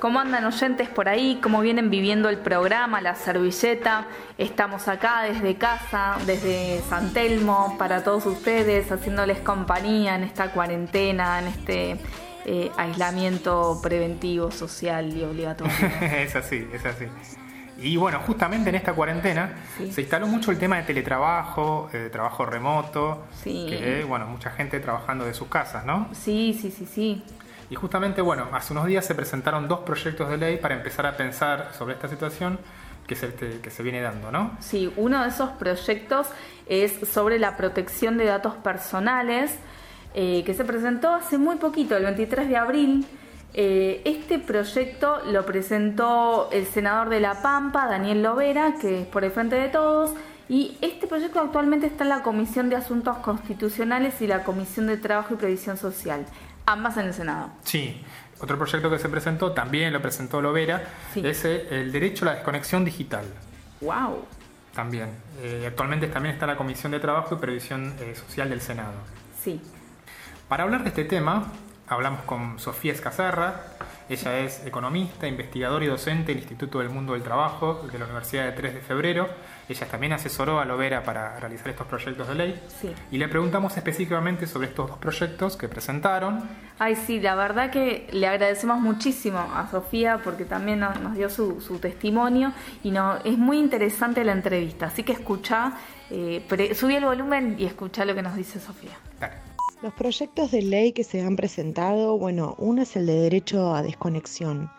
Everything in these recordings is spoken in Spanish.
¿Cómo andan oyentes por ahí? ¿Cómo vienen viviendo el programa, la servilleta? Estamos acá desde casa, desde San Telmo, para todos ustedes, haciéndoles compañía en esta cuarentena, en este eh, aislamiento preventivo, social y obligatorio. es así, es así. Y bueno, justamente en esta cuarentena se instaló mucho el tema de teletrabajo, de trabajo remoto, sí. que bueno, mucha gente trabajando de sus casas, ¿no? Sí, sí, sí, sí. Y justamente, bueno, hace unos días se presentaron dos proyectos de ley para empezar a pensar sobre esta situación que se, que se viene dando, ¿no? Sí, uno de esos proyectos es sobre la protección de datos personales, eh, que se presentó hace muy poquito, el 23 de abril. Eh, este proyecto lo presentó el senador de La Pampa, Daniel Lovera, que es por el Frente de Todos, y este proyecto actualmente está en la Comisión de Asuntos Constitucionales y la Comisión de Trabajo y Previsión Social, ambas en el Senado. Sí, otro proyecto que se presentó, también lo presentó Lovera, es el derecho a la desconexión digital. ¡Wow! También. Eh, actualmente también está la Comisión de Trabajo y Previsión eh, Social del Senado. Sí. Para hablar de este tema, hablamos con Sofía Escazarra. Ella es economista, investigadora y docente del Instituto del Mundo del Trabajo de la Universidad de 3 de Febrero. Ella también asesoró a Lovera para realizar estos proyectos de ley. Sí. Y le preguntamos específicamente sobre estos dos proyectos que presentaron. Ay, sí, la verdad que le agradecemos muchísimo a Sofía porque también nos, dio su, testimonio y no, es muy interesante la entrevista. Así que escucha, eh, subí el volumen y escucha lo que nos dice Sofía. Los proyectos de ley que se han presentado, bueno, uno es el de derecho a desconexión,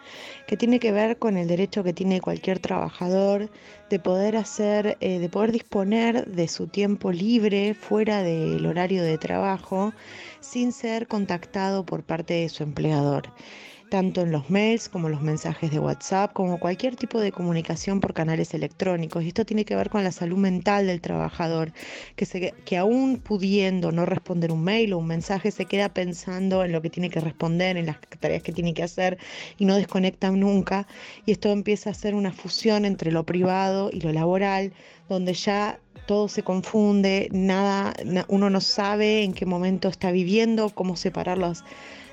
que tiene que ver con el derecho que tiene cualquier trabajador de poder hacer, eh, de poder disponer de su tiempo libre fuera del horario de trabajo sin ser contactado por parte de su empleador tanto en los mails como los mensajes de WhatsApp, como cualquier tipo de comunicación por canales electrónicos. Y esto tiene que ver con la salud mental del trabajador, que, se, que aún pudiendo no responder un mail o un mensaje, se queda pensando en lo que tiene que responder, en las tareas que tiene que hacer y no desconecta nunca. Y esto empieza a ser una fusión entre lo privado y lo laboral, donde ya todo se confunde, nada, uno no sabe en qué momento está viviendo, cómo separar las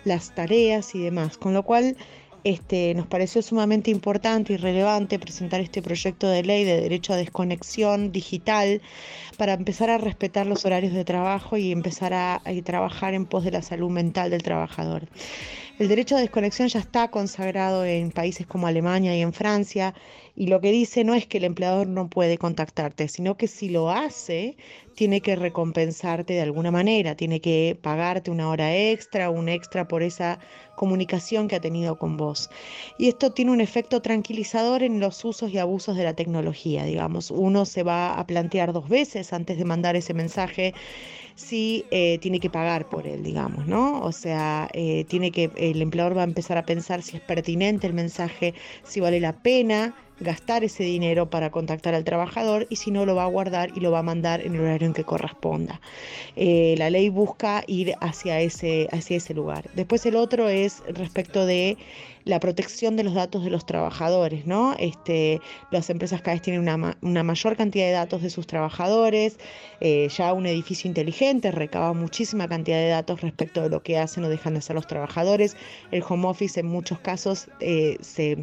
las tareas y demás. Con lo cual este, nos pareció sumamente importante y relevante presentar este proyecto de ley de derecho a desconexión digital para empezar a respetar los horarios de trabajo y empezar a, a trabajar en pos de la salud mental del trabajador. El derecho a desconexión ya está consagrado en países como Alemania y en Francia y lo que dice no es que el empleador no puede contactarte, sino que si lo hace, tiene que recompensarte de alguna manera, tiene que pagarte una hora extra, un extra por esa comunicación que ha tenido con vos. Y esto tiene un efecto tranquilizador en los usos y abusos de la tecnología, digamos. Uno se va a plantear dos veces antes de mandar ese mensaje si eh, tiene que pagar por él, digamos, ¿no? O sea, eh, tiene que, el empleador va a empezar a pensar si es pertinente el mensaje, si vale la pena gastar ese dinero para contactar al trabajador y si no lo va a guardar y lo va a mandar en el horario en que corresponda. Eh, la ley busca ir hacia ese, hacia ese lugar. Después el otro es respecto de la protección de los datos de los trabajadores, ¿no? Este, las empresas cada vez tienen una, una mayor cantidad de datos de sus trabajadores, eh, ya un edificio inteligente recaba muchísima cantidad de datos respecto de lo que hacen o dejan de hacer los trabajadores. El home office en muchos casos eh, se,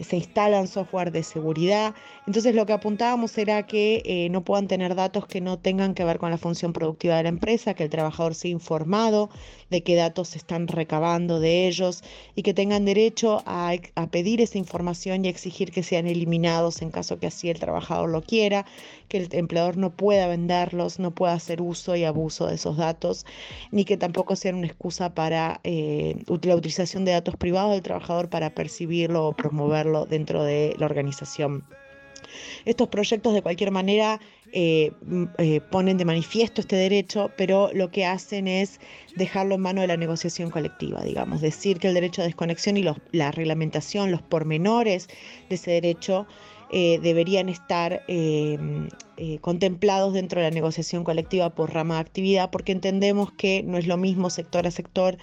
se instalan software de seguridad. Entonces lo que apuntábamos era que no puedan tener datos que no tengan que ver con la función productiva de la empresa, que el trabajador sea informado de qué datos se están recabando de ellos y que tengan derecho a, pedir esa información y exigir que sean eliminados en caso que así el trabajador lo quiera, que el empleador no pueda venderlos, no pueda hacer uso y abuso de esos datos, ni que tampoco sean una excusa para eh, la utilización de datos privados del trabajador para percibirlo o promoverlo dentro de la organización. Estos proyectos de cualquier manera eh, eh, ponen de manifiesto este derecho, pero lo que hacen es dejarlo en manos de la negociación colectiva, digamos, decir que el derecho a desconexión y la reglamentación, los pormenores de ese derecho eh, deberían estar contemplados dentro de la negociación colectiva por rama de actividad, porque entendemos que no es lo mismo sector a sector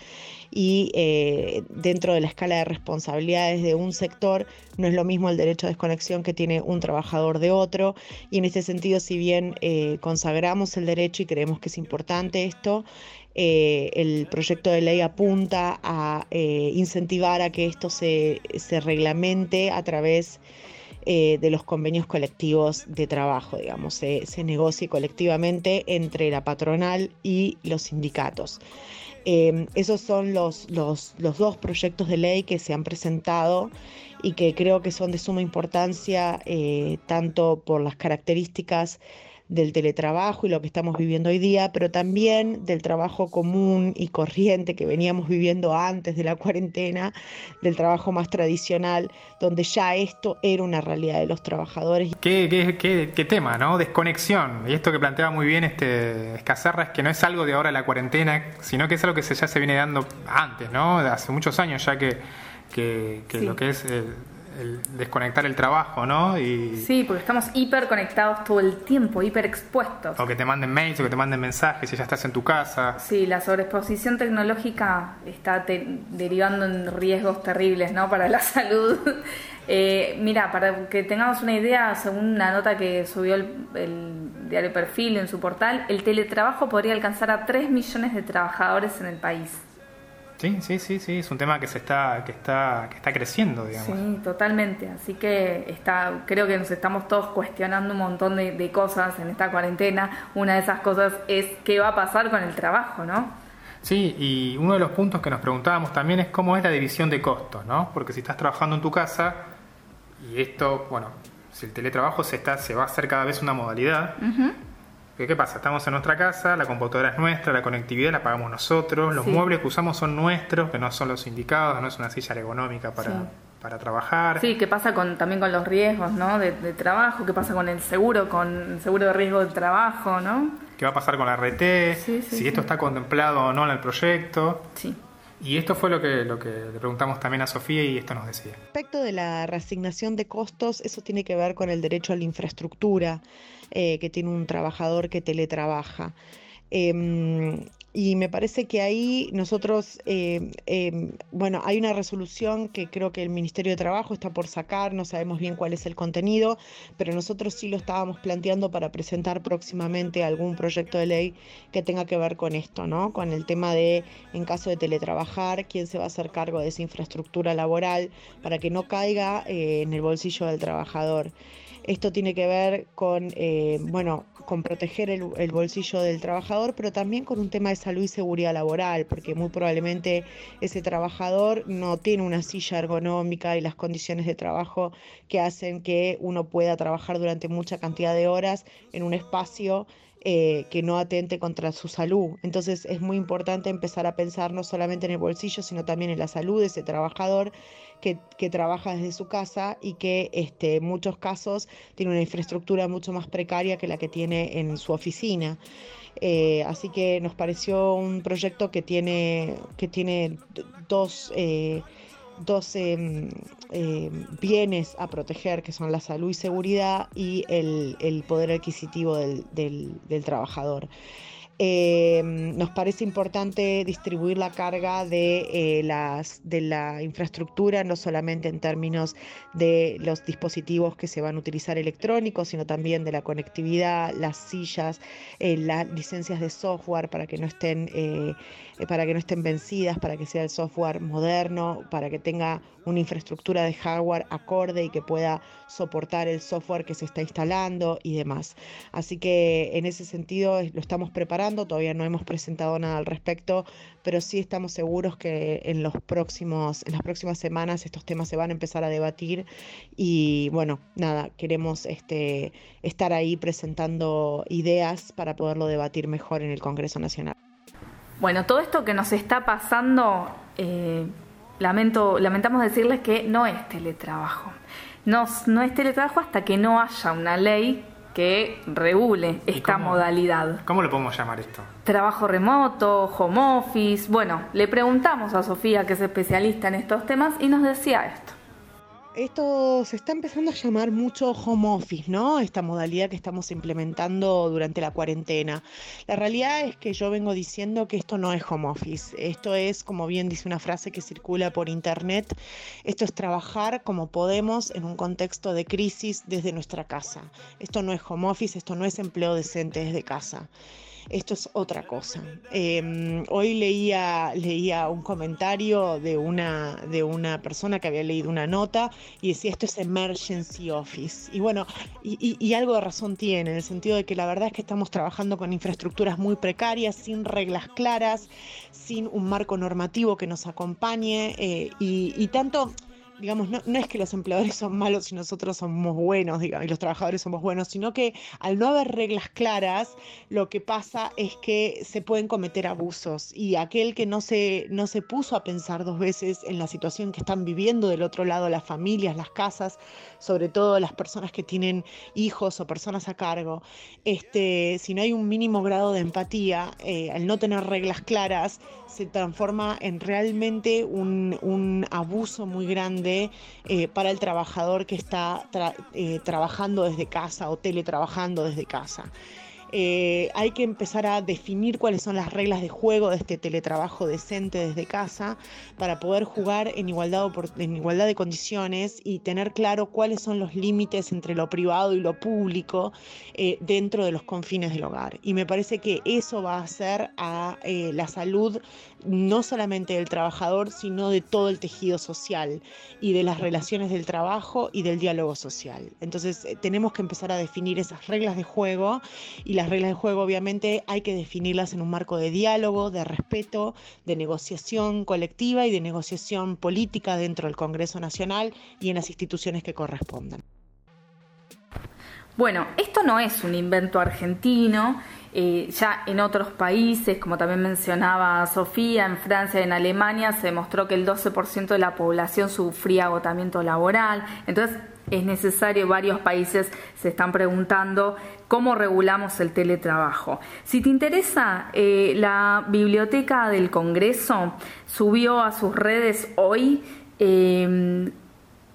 y eh, dentro de la escala de responsabilidades de un sector no es lo mismo el derecho a desconexión que tiene un trabajador de otro. Y en este sentido si bien eh, consagramos el derecho y creemos que es importante esto, eh, el proyecto de ley apunta a eh, incentivar a que esto se, se reglamente a través eh, de los convenios colectivos de trabajo, digamos, se, se negocie colectivamente entre la patronal y los sindicatos. esos son los, los, los dos proyectos de ley que se han presentado y que creo que son de suma importancia tanto por las características del teletrabajo y lo que estamos viviendo hoy día, pero también del trabajo común y corriente que veníamos viviendo antes de la cuarentena, del trabajo más tradicional, donde ya esto era una realidad de los trabajadores. Qué, qué, qué, tema, ¿no? Desconexión. Y esto que planteaba muy bien este Escazarra es que no es algo de ahora la cuarentena, sino que es algo que ya se viene dando antes, ¿no? Hace muchos años ya que, que, lo que es... El, el desconectar el trabajo, ¿no? Y... Sí, porque estamos hiper conectados todo el tiempo, hiper expuestos. O que te manden mails o que te manden mensajes y ya estás en tu casa. Sí, la sobreexposición tecnológica está derivando en riesgos terribles, ¿no? Para la salud. eh, mira, para que tengamos una idea, según una nota que subió el, el diario Perfil en su portal, el teletrabajo podría alcanzar a 3 millones de trabajadores en el país. Sí, sí, sí, sí, es un tema que se está, que está, que está creciendo, digamos. Sí, totalmente. Así que está, creo que nos estamos todos cuestionando un montón de, cosas en esta cuarentena. Una de esas cosas es qué va a pasar con el trabajo, ¿no? Sí, y uno de los puntos que nos preguntábamos también es cómo es la división de costos, ¿no? Porque si estás trabajando en tu casa, y esto, bueno, si el teletrabajo se, está, se va a hacer cada vez una modalidad, ¿Qué pasa? Estamos en nuestra casa, la computadora es nuestra, la conectividad la pagamos nosotros, los muebles que usamos son nuestros, que no son los indicados, no es una silla ergonómica para, para trabajar. Sí, ¿qué pasa con, también con los riesgos ¿no? de, trabajo? ¿Qué pasa con el seguro, con el seguro de riesgo de trabajo? ¿no? ¿Qué va a pasar con la RT? si esto está contemplado o no en el proyecto. Sí. Y esto fue lo que, lo que le preguntamos también a Sofía y esto nos decía. Respecto de la reasignación de costos, eso tiene que ver con el derecho a la infraestructura eh, que tiene un trabajador que teletrabaja. Em, y me parece que ahí nosotros, eh, em, bueno, hay una resolución que creo que el Ministerio de Trabajo está por sacar, no sabemos bien cuál es el contenido, pero nosotros sí lo estábamos planteando para presentar próximamente algún proyecto de ley que tenga que ver con esto, ¿no? Con el tema de, en caso de teletrabajar, quién se va a hacer cargo de esa infraestructura laboral para que no caiga eh, en el bolsillo del trabajador. Esto tiene que ver con, eh, bueno, con proteger el, bolsillo del trabajador, pero también con un tema de salud y seguridad laboral, porque muy probablemente ese trabajador no tiene una silla ergonómica y las condiciones de trabajo que hacen que uno pueda trabajar durante mucha cantidad de horas en un espacio eh, que no atente contra su salud. Entonces es muy importante empezar a pensar no solamente en el bolsillo, sino también en la salud de ese trabajador que, trabaja desde su casa y que este, en muchos casos tiene una infraestructura mucho más precaria que la que tiene en su oficina. Eh, así que nos pareció un proyecto que tiene, que tiene dos, eh, em, em, bienes a proteger, que son la salud y seguridad y el, poder adquisitivo del, del trabajador. Eh, nos parece importante distribuir la carga de, eh, las, de la infraestructura, no solamente en términos de los dispositivos que se van a utilizar electrónicos, sino también de la conectividad, las sillas, eh, las licencias de software para que no estén para que no estén vencidas, para que sea el software moderno, para que tenga una infraestructura de hardware acorde y que pueda soportar el software que se está instalando y demás. Así que en ese sentido lo estamos preparando todavía no hemos presentado nada al respecto, pero sí estamos seguros que en, los próximos, en las próximas semanas estos temas se van a empezar a debatir y bueno, nada, queremos este, estar ahí presentando ideas para poderlo debatir mejor en el Congreso Nacional. Bueno, todo esto que nos está pasando, eh, lamento, lamentamos decirles que no es teletrabajo. No, no es teletrabajo hasta que no haya una ley que regule esta modalidad. ¿Cómo le podemos llamar esto? Trabajo remoto, home office. Bueno, le preguntamos a Sofía, que es especialista en estos temas, y nos decía esto esto se está empezando a llamar mucho home office, ¿no? Esta modalidad que estamos implementando durante la cuarentena. La realidad es que yo vengo diciendo que esto no es home office. Esto es, como bien dice una frase que circula por internet, esto es trabajar como podemos en un contexto de crisis desde nuestra casa. Esto no es home office, esto no es empleo decente desde casa. Esto es otra cosa. Em, hoy leía, leía un comentario de una, de una persona que había leído una nota y decía esto es emergency office. Y bueno, y, algo de razón tiene, en el sentido de que la verdad es que estamos trabajando con infraestructuras muy precarias, sin reglas claras, sin un marco normativo que nos acompañe eh, y, tanto digamos, no, no, es que los empleadores son malos y nosotros somos buenos, digamos, y los trabajadores somos buenos, sino que al no haber reglas claras, lo que pasa es que se pueden cometer abusos. Y aquel que no se, no se puso a pensar dos veces en la situación que están viviendo del otro lado las familias, las casas, sobre todo las personas que tienen hijos o personas a cargo, este, si no hay un mínimo grado de empatía, eh, al no tener reglas claras, se transforma en realmente un, un abuso muy grande eh, para el trabajador que está eh, trabajando desde casa o teletrabajando desde casa. Eh, hay que empezar a definir cuáles son las reglas de juego de este teletrabajo decente desde casa para poder jugar en igualdad, en igualdad de condiciones y tener claro cuáles son los límites entre lo privado y lo público eh, dentro de los confines del hogar. Y me parece que eso va a hacer a eh, la salud no solamente del trabajador, sino de todo el tejido social y de las relaciones del trabajo y del diálogo social. Entonces tenemos que empezar a definir esas reglas de juego y las reglas de juego obviamente hay que definirlas en un marco de diálogo, de respeto, de negociación colectiva y de negociación política dentro del Congreso Nacional y en las instituciones que correspondan. Bueno, esto no es un invento argentino, eh, ya en otros países, como también mencionaba Sofía, en Francia y en Alemania se demostró que el 12% de la población sufría agotamiento laboral. Entonces, es necesario, varios países se están preguntando cómo regulamos el teletrabajo. Si te interesa, eh, la Biblioteca del Congreso subió a sus redes hoy eh,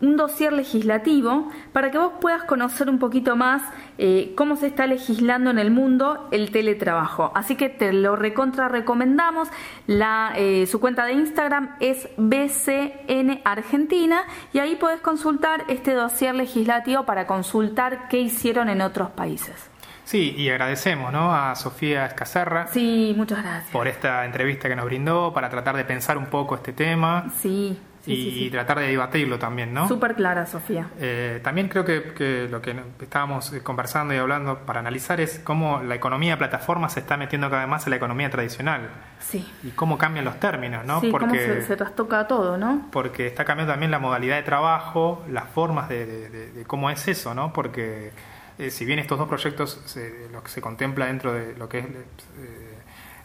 un dossier legislativo para que vos puedas conocer un poquito más eh, cómo se está legislando en el mundo el teletrabajo. Así que te lo recontra recomendamos. La, eh, su cuenta de Instagram es BCN Argentina y ahí podés consultar este dossier legislativo para consultar qué hicieron en otros países. Sí, y agradecemos ¿no? a Sofía Escacerra. Sí, muchas gracias. Por esta entrevista que nos brindó para tratar de pensar un poco este tema. Sí y, tratar de debatirlo también, ¿no? Súper clara, Sofía. Eh, también creo que, lo que estábamos eh, conversando y hablando para analizar es cómo la economía de plataformas se está metiendo cada vez más en la economía tradicional. Sí. Y cómo cambian los términos, ¿no? Sí, porque cómo se, trastoca todo, ¿no? Porque está cambiando también la modalidad de trabajo, las formas de, cómo es eso, ¿no? Porque eh, si bien estos dos proyectos, lo que se contempla dentro de lo que es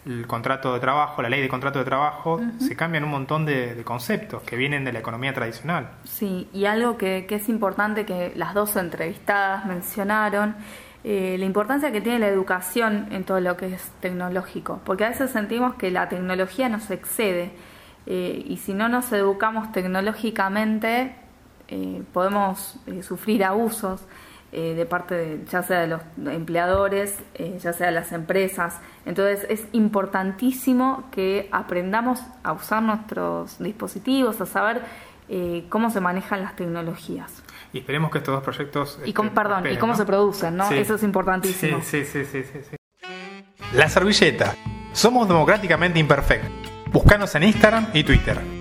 el contrato de trabajo, la ley de contrato de trabajo, se cambian un montón de, conceptos que vienen de la economía tradicional. Sí, y algo que, es importante que las dos entrevistadas mencionaron, eh, la importancia que tiene la educación en todo lo que es tecnológico, porque a veces sentimos que la tecnología nos excede eh, y si no nos educamos tecnológicamente eh, podemos sufrir abusos. Eh, de parte de, ya sea de los empleadores, eh, ya sea de las empresas. Entonces es importantísimo que aprendamos a usar nuestros dispositivos, a saber eh, cómo se manejan las tecnologías. Y esperemos que estos dos proyectos... Y, con, perdón, y cómo se producen, ¿no? Eso es importantísimo. Sí, sí, sí, sí, sí. La servilleta. Somos democráticamente imperfectos. Búscanos en Instagram y Twitter.